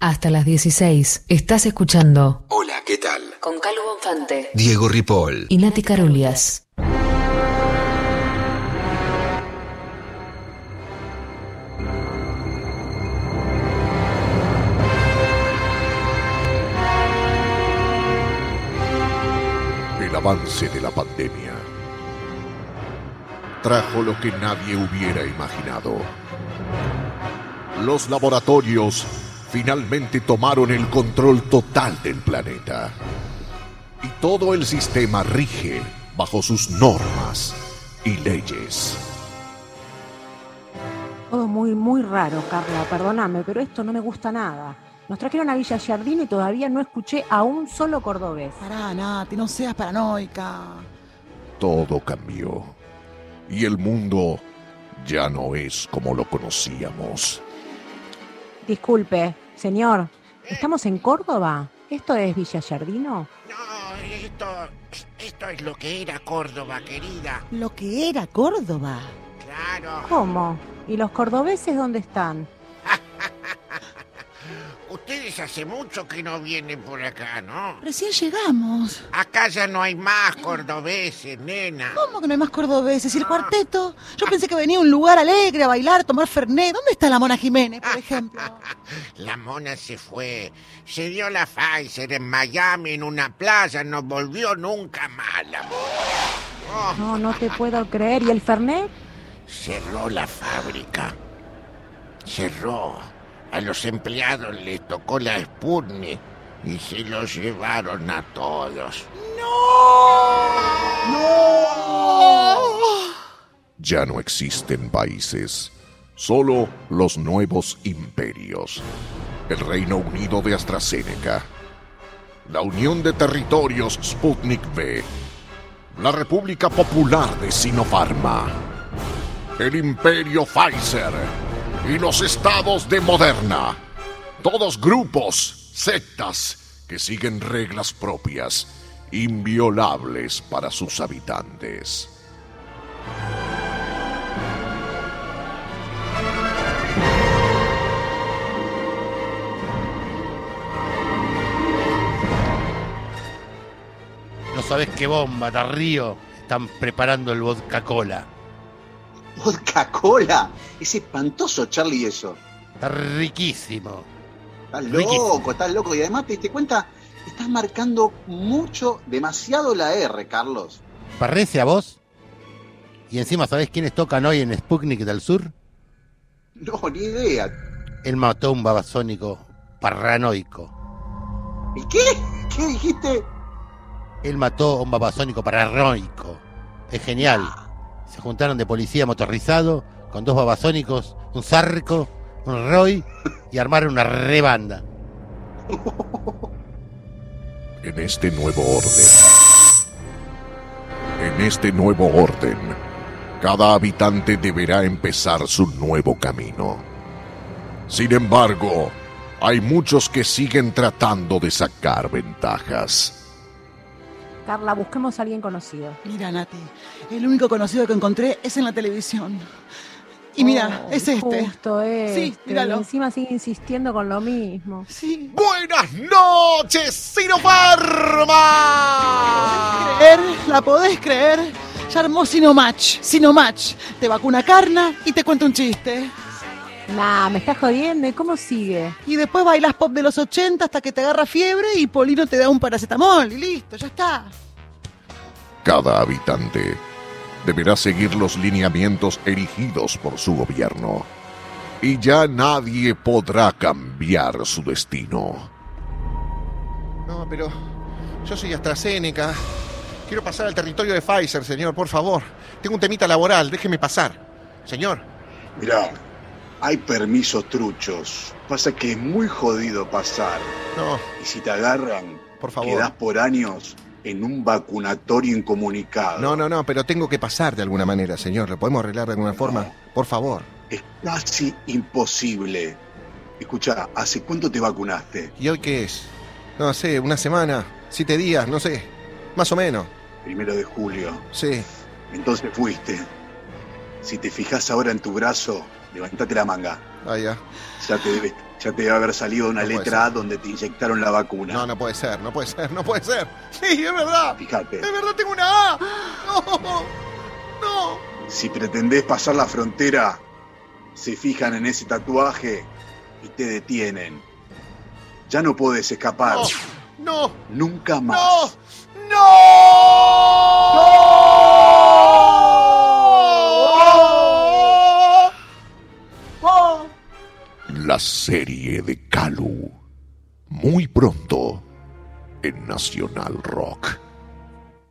Hasta las 16. Estás escuchando Hola, ¿qué tal? con Calvo Bonfante Diego Ripoll. y Nati Carulias. El avance de la pandemia trajo lo que nadie hubiera imaginado. Los laboratorios finalmente tomaron el control total del planeta. Y todo el sistema rige bajo sus normas y leyes. Todo muy, muy raro, Carla, perdóname, pero esto no me gusta nada. Nos trajeron a Villa Giardino y todavía no escuché a un solo cordobés. Pará, Nati, no seas paranoica. Todo cambió. Y el mundo ya no es como lo conocíamos. Disculpe, señor, ¿estamos en Córdoba? ¿Esto es Villa Giardino? No, esto, esto es lo que era Córdoba, querida. Lo que era Córdoba. Claro. ¿Cómo? ¿Y los cordobeses dónde están? Ustedes hace mucho que no vienen por acá, ¿no? Recién llegamos. Acá ya no hay más cordobeses, nena. ¿Cómo que no hay más cordobeses? ¿Y el cuarteto? Yo pensé que venía a un lugar alegre a bailar, a tomar fernet. ¿Dónde está la Mona Jiménez, por ejemplo? La mona se fue. Se dio la Pfizer en Miami en una playa. No volvió nunca más la mona. Oh, No, no te puedo creer. ¿Y el Fernet? cerró la fábrica. Cerró. A los empleados les tocó la Sputnik y se los llevaron a todos. Ya no existen países, solo los nuevos imperios. El Reino Unido de AstraZeneca, la Unión de Territorios Sputnik V, la República Popular de Sinopharma, el Imperio Pfizer y los estados de Moderna. Todos grupos, sectas que siguen reglas propias, inviolables para sus habitantes. No sabes qué bomba, Tarrío. Están preparando el vodka cola. Vodka Cola. Es espantoso, Charlie, eso. Está riquísimo. Estás Riquísimo. loco, estás loco. Y además te diste cuenta, estás marcando mucho, demasiado la R, Carlos. ¿Parece a vos? Y encima, ¿sabés quiénes tocan hoy en Sputnik del Sur? No, ni idea. Él mató a un babasónico paranoico. ¿Y qué? ¿Qué dijiste? Él mató a un babasónico paranoico. Es genial. Se juntaron de policía motorizado con dos babasónicos, un Zarco, un Roy y armaron una rebanda. en este nuevo orden. En este nuevo orden, cada habitante deberá empezar su nuevo camino. Sin embargo, hay muchos que siguen tratando de sacar ventajas. Carla, busquemos a alguien conocido. Mira, Nati, el único conocido que encontré es en la televisión. Y mira, Oh, es este. Justo este. Sí, míralo. Y encima sigue insistiendo con lo mismo. Sí. Buenas noches, Sinopharma. ¿Creer? ¿La podés creer? Ya armó Sinomatch. Sinomatch. Te vacuna carna y te cuenta un chiste. Nah, me estás jodiendo. ¿Y cómo sigue? Y después bailas pop de los 80 hasta que te agarra fiebre y Polino te da un paracetamol y listo, ya está. Cada habitante deberá seguir los lineamientos erigidos por su gobierno. Y ya nadie podrá cambiar su destino. No, pero yo soy AstraZeneca. Quiero pasar al territorio de Pfizer, señor, por favor. Tengo un temita laboral, déjeme pasar. Señor, Mirá, hay permisos truchos. Pasa que es muy jodido pasar. no, Y si te agarran, por favor. quedás por años en un vacunatorio incomunicado. No, no, no, pero tengo que pasar de alguna manera, señor. ¿Lo podemos arreglar de alguna forma? Por favor. Es casi imposible. Escucha, ¿hace cuánto te vacunaste? ¿Y hoy qué es? No sé, una semana, siete días, no sé. Más o menos. Primero de julio. Sí. Entonces fuiste. Si te fijas ahora en tu brazo, levantate la manga. Ah, ya. Ya te debes Ya te debe haber salido una No letra A donde te inyectaron la vacuna. No, no puede ser, no puede ser, no puede ser. Sí, es verdad. Fíjate, Es verdad, tengo una A. No, no. si pretendés pasar la frontera, se fijan en ese tatuaje y te detienen. Ya no puedes escapar. No, no, Nunca no, más. no. La serie de Calu. Muy pronto en Nacional Rock.